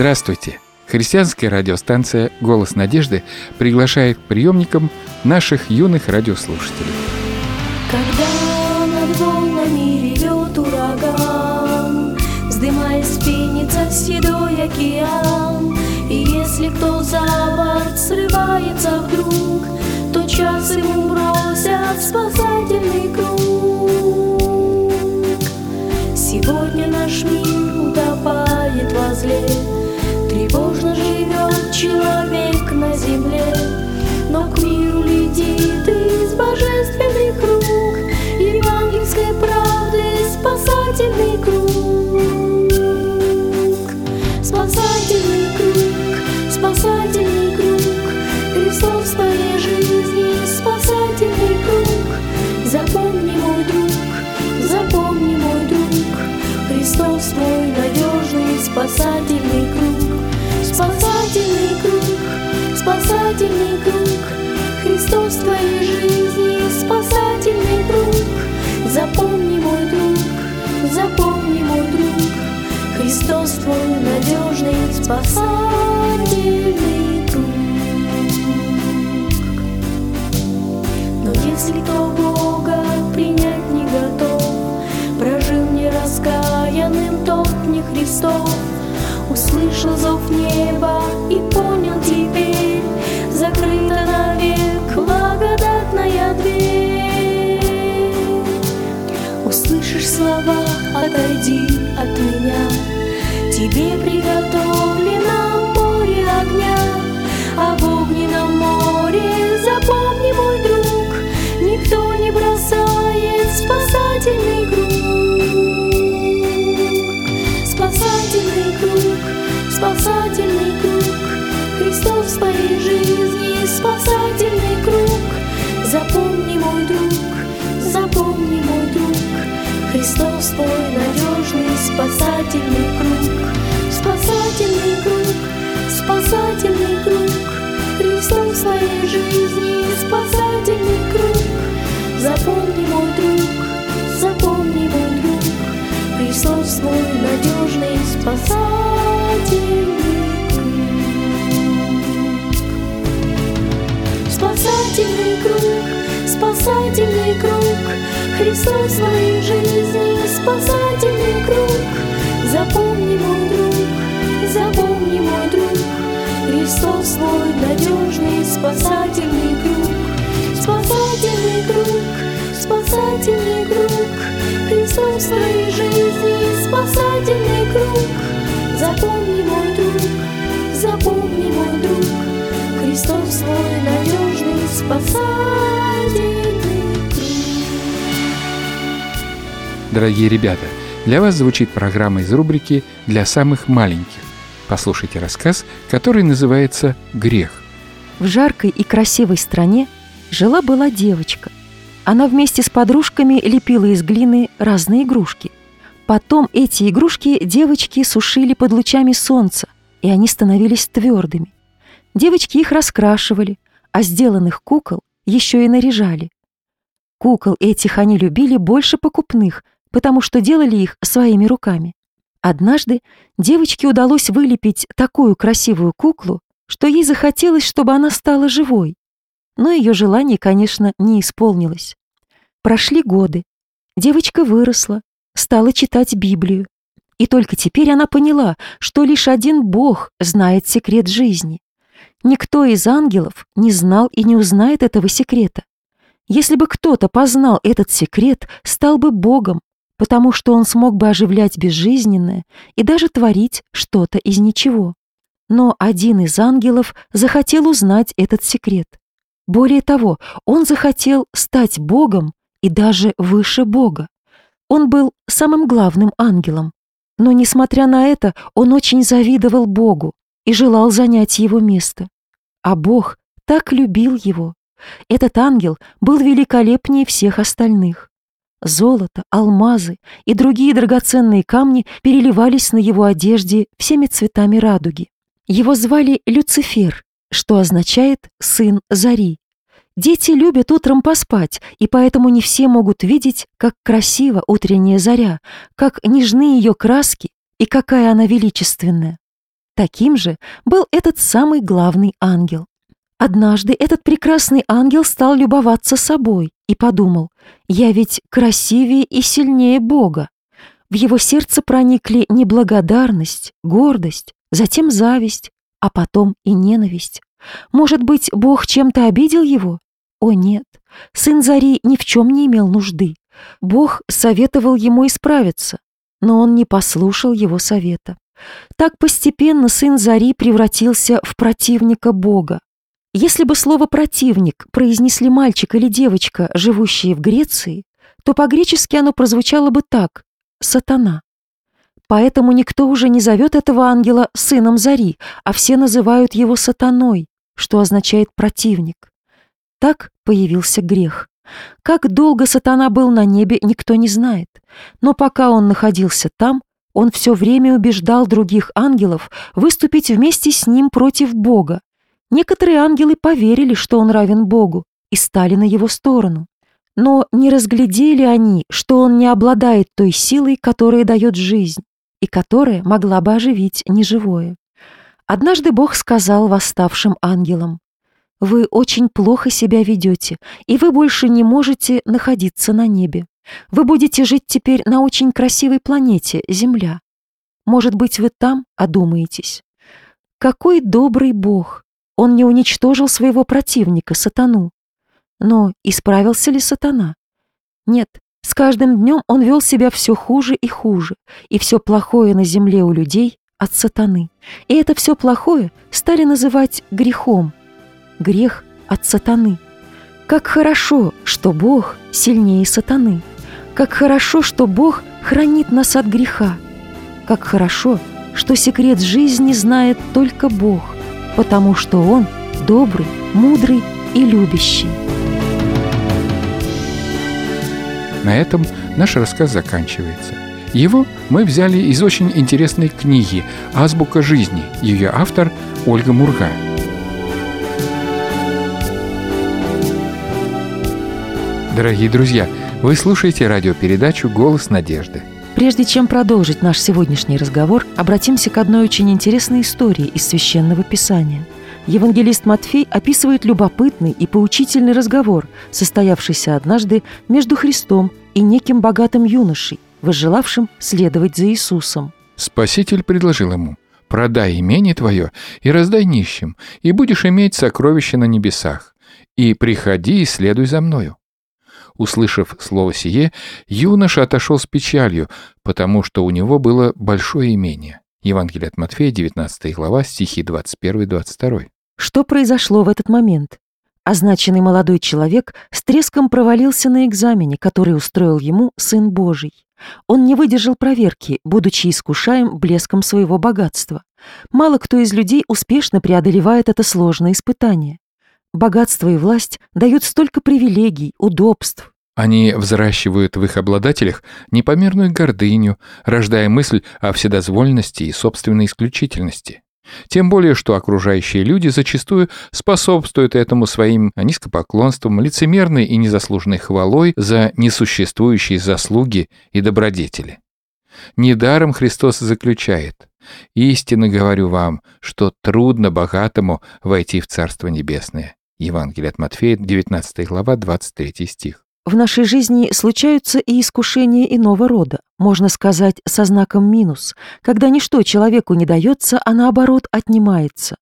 Здравствуйте! Христианская радиостанция «Голос надежды» приглашает к приемникам наших юных радиослушателей. Когда над волнами ревет ураган, Вздымаясь пенится седой океан, И если кто за борт срывается вдруг, То час ему бросят спасательный круг. Сегодня наш мир утопает во зле, тот не Христов, Услышал зов неба и понял теперь, Закрыта навек благодатная дверь. Услышишь слова «Отойди от меня», Тебе приготовлено жизни, спасательный Христос в твоей жизни, спасательный круг. Запомни, мой друг, запомни, мой друг, Христос твой надежный спасательный круг. Спасательный круг, спасательный круг, Христос в твоей жизни, спасательный круг. Запомни, мой друг, запомни, мой друг, Христос твой надежный спасательный Дорогие ребята, для вас звучит программа из рубрики «Для самых маленьких». Послушайте рассказ, который называется «Грех». В жаркой и красивой стране жила-была девочка. Она вместе с подружками лепила из глины разные игрушки. Потом эти игрушки девочки сушили под лучами солнца, и они становились твердыми. Девочки их раскрашивали, а сделанных кукол еще и наряжали. Кукол этих они любили больше покупных, потому что делали их своими руками. Однажды девочке удалось вылепить такую красивую куклу, что ей захотелось, чтобы она стала живой. Но ее желание, конечно, не исполнилось. Прошли годы. Девочка выросла, стала читать Библию. И только теперь она поняла, что лишь один Бог знает секрет жизни. Никто из ангелов не знал и не узнает этого секрета. Если бы кто-то познал этот секрет, стал бы Богом, потому что он смог бы оживлять безжизненное и даже творить что-то из ничего. Но один из ангелов захотел узнать этот секрет. Более того, он захотел стать Богом и даже выше Бога. Он был самым главным ангелом. Но, несмотря на это, он очень завидовал Богу и желал занять его место. А Бог так любил его. Этот ангел был великолепнее всех остальных. Золото, алмазы и другие драгоценные камни переливались на его одежде всеми цветами радуги. Его звали Люцифер, что означает «сын зари». Дети любят утром поспать, и поэтому не все могут видеть, как красива утренняя заря, как нежны ее краски и какая она величественная. Таким же был этот самый главный ангел. Однажды этот прекрасный ангел стал любоваться собой и подумал, «Я ведь красивее и сильнее Бога». В его сердце проникли неблагодарность, гордость, затем зависть, а потом и ненависть. Может быть, Бог чем-то обидел его? О нет, сын Зари ни в чем не имел нужды. Бог советовал ему исправиться, но он не послушал его совета. Так постепенно сын Зари превратился в противника Бога. Если бы слово «противник» произнесли мальчик или девочка, живущие в Греции, то по-гречески оно прозвучало бы так «сатана». Поэтому никто уже не зовет этого ангела сыном Зари, а все называют его сатаной, что означает «противник». Так появился грех. Как долго сатана был на небе, никто не знает. Но пока он находился там, он все время убеждал других ангелов выступить вместе с ним против Бога. Некоторые ангелы поверили, что он равен Богу, и стали на его сторону. Но не разглядели они, что он не обладает той силой, которая дает жизнь, и которая могла бы оживить неживое. Однажды Бог сказал восставшим ангелам, «Вы очень плохо себя ведете, и вы больше не можете находиться на небе. Вы будете жить теперь на очень красивой планете, Земля. Может быть, вы там одумаетесь. Какой добрый Бог! Он не уничтожил своего противника, сатану. Но исправился ли сатана? Нет, с каждым днем он вел себя все хуже и хуже, и все плохое на земле у людей от сатаны. И это все плохое стали называть грехом. Грех от сатаны. Как хорошо, что Бог сильнее сатаны. Как хорошо, что Бог хранит нас от греха. Как хорошо, что секрет жизни знает только Бог, потому что Он добрый, мудрый и любящий. На этом наш рассказ заканчивается. Его мы взяли из очень интересной книги «Азбука жизни». Ее автор Ольга Мурга. Дорогие друзья, вы слушаете радиопередачу «Голос надежды». Прежде чем продолжить наш сегодняшний разговор, обратимся к одной очень интересной истории из Священного Писания. Евангелист Матфей описывает любопытный и поучительный разговор, состоявшийся однажды между Христом и неким богатым юношей, возжелавшим следовать за Иисусом. Спаситель предложил ему «Продай имение твое и раздай нищим, и будешь иметь сокровища на небесах, и приходи и следуй за мною». Услышав слово сие, юноша отошел с печалью, потому что у него было большое имение. Евангелие от Матфея, 19 глава, стихи 21-22. Что произошло в этот момент? Означенный молодой человек с треском провалился на экзамене, который устроил ему Сын Божий. Он не выдержал проверки, будучи искушаем блеском своего богатства. Мало кто из людей успешно преодолевает это сложное испытание. Богатство и власть дают столько привилегий, удобств. Они взращивают в их обладателях непомерную гордыню, рождая мысль о вседозвольности и собственной исключительности. Тем более, что окружающие люди зачастую способствуют этому своим низкопоклонством, лицемерной и незаслуженной хвалой за несуществующие заслуги и добродетели. Недаром Христос заключает «Истинно говорю вам, что трудно богатому войти в Царство Небесное». Евангелие от Матфея, 19 глава, 23 стих. В нашей жизни случаются и искушения иного рода, можно сказать, со знаком минус, когда ничто человеку не дается, а наоборот отнимается.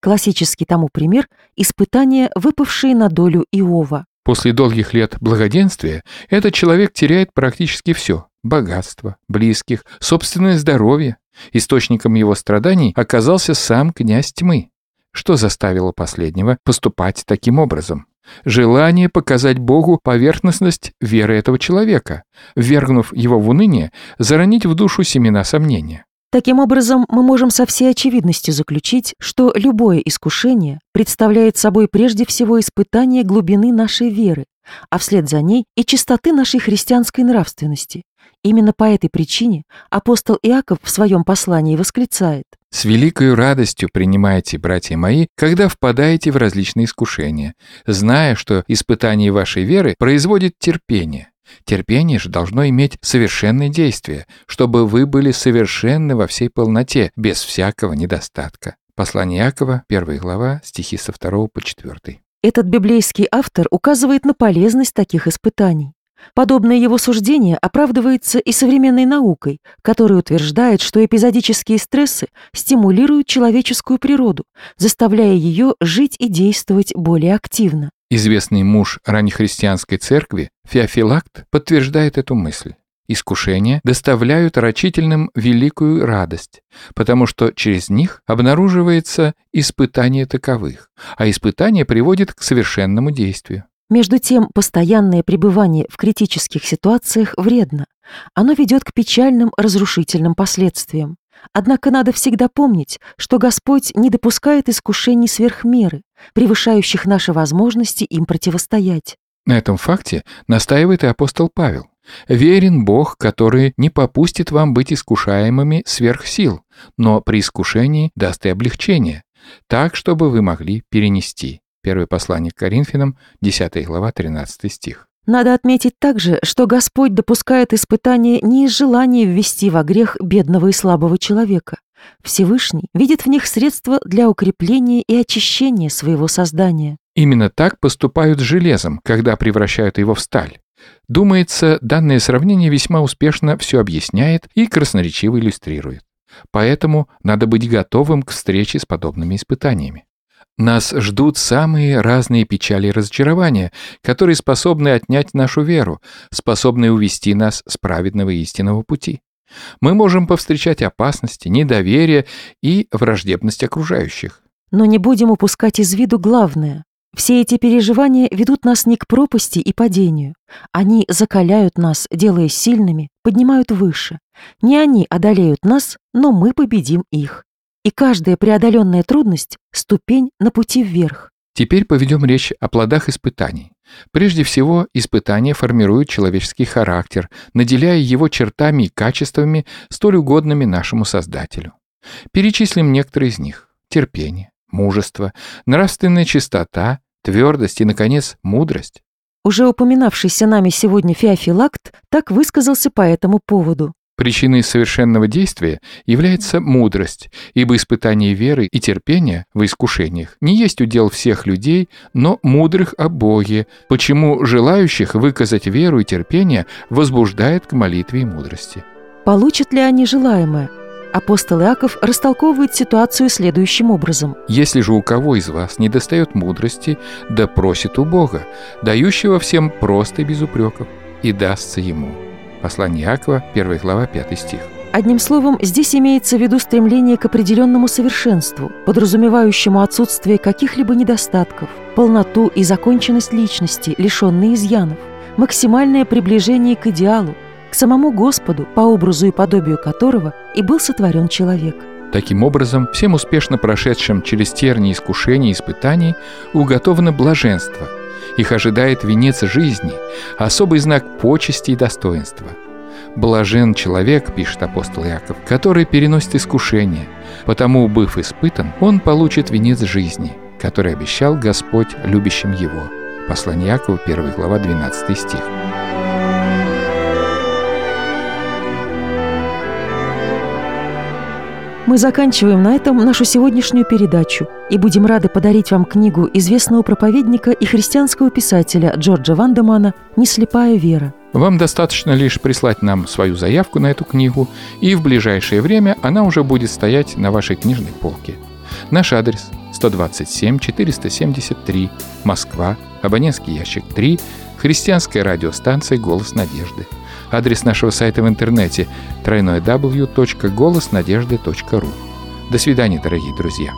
Классический тому пример – испытания, выпавшие на долю Иова. После долгих лет благоденствия этот человек теряет практически все – богатство, близких, собственное здоровье. Источником его страданий оказался сам князь тьмы. Что заставило последнего поступать таким образом? Желание показать Богу поверхностность веры этого человека, вергнув его в уныние, заронить в душу семена сомнения. Таким образом, мы можем со всей очевидностью заключить, что любое искушение представляет собой прежде всего испытание глубины нашей веры, а вслед за ней и чистоты нашей христианской нравственности. Именно по этой причине апостол Иаков в своем послании восклицает «С великой радостью принимайте, братья мои, когда впадаете в различные искушения, зная, что испытание вашей веры производит терпение, Терпение же должно иметь совершенное действие, чтобы вы были совершенны во всей полноте, без всякого недостатка. Послание Якова, 1 глава, стихи со 2 по 4. Этот библейский автор указывает на полезность таких испытаний. Подобное его суждение оправдывается и современной наукой, которая утверждает, что эпизодические стрессы стимулируют человеческую природу, заставляя ее жить и действовать более активно. Известный муж раннехристианской церкви Феофилакт подтверждает эту мысль. Искушения доставляют рачительным великую радость, потому что через них обнаруживается испытание таковых, а испытание приводит к совершенному действию. Между тем, постоянное пребывание в критических ситуациях вредно. Оно ведет к печальным разрушительным последствиям. Однако надо всегда помнить, что Господь не допускает искушений сверх меры, превышающих наши возможности им противостоять. На этом факте настаивает и апостол Павел. «Верен Бог, который не попустит вам быть искушаемыми сверх сил, но при искушении даст и облегчение, так, чтобы вы могли перенести». Первое послание к Коринфянам, 10 глава, 13 стих. Надо отметить также, что Господь допускает испытания не из желания ввести во грех бедного и слабого человека. Всевышний видит в них средства для укрепления и очищения своего создания. Именно так поступают с железом, когда превращают его в сталь. Думается, данное сравнение весьма успешно все объясняет и красноречиво иллюстрирует. Поэтому надо быть готовым к встрече с подобными испытаниями. Нас ждут самые разные печали и разочарования, которые способны отнять нашу веру, способны увести нас с праведного истинного пути. Мы можем повстречать опасности, недоверие и враждебность окружающих. Но не будем упускать из виду главное. Все эти переживания ведут нас не к пропасти и падению. Они закаляют нас, делая сильными, поднимают выше. Не они одолеют нас, но мы победим их и каждая преодоленная трудность — ступень на пути вверх. Теперь поведем речь о плодах испытаний. Прежде всего, испытания формируют человеческий характер, наделяя его чертами и качествами, столь угодными нашему Создателю. Перечислим некоторые из них. Терпение, мужество, нравственная чистота, твердость и, наконец, мудрость. Уже упоминавшийся нами сегодня Феофилакт так высказался по этому поводу. Причиной совершенного действия является мудрость, ибо испытание веры и терпения в искушениях не есть удел всех людей, но мудрых о Боге, почему желающих выказать веру и терпение возбуждает к молитве и мудрости. Получат ли они желаемое? Апостол Иаков растолковывает ситуацию следующим образом. «Если же у кого из вас не достает мудрости, да просит у Бога, дающего всем просто и без упреков, и дастся ему». Послание Иакова, 1 глава, 5 стих. Одним словом, здесь имеется в виду стремление к определенному совершенству, подразумевающему отсутствие каких-либо недостатков, полноту и законченность личности, лишенные изъянов, максимальное приближение к идеалу, к самому Господу, по образу и подобию которого и был сотворен человек. Таким образом, всем успешно прошедшим через терни искушений и испытаний уготовано блаженство – их ожидает венец жизни, особый знак почести и достоинства. «Блажен человек», — пишет апостол Яков, — «который переносит искушение, потому, быв испытан, он получит венец жизни, который обещал Господь любящим его». Послание Якова, 1 глава, 12 стих. Мы заканчиваем на этом нашу сегодняшнюю передачу и будем рады подарить вам книгу известного проповедника и христианского писателя Джорджа Вандемана «Неслепая вера». Вам достаточно лишь прислать нам свою заявку на эту книгу, и в ближайшее время она уже будет стоять на вашей книжной полке. Наш адрес 127 473, Москва, абонентский ящик 3, христианская радиостанция «Голос надежды». Адрес нашего сайта в интернете www.голоснадежды.ру. До свидания, дорогие друзья.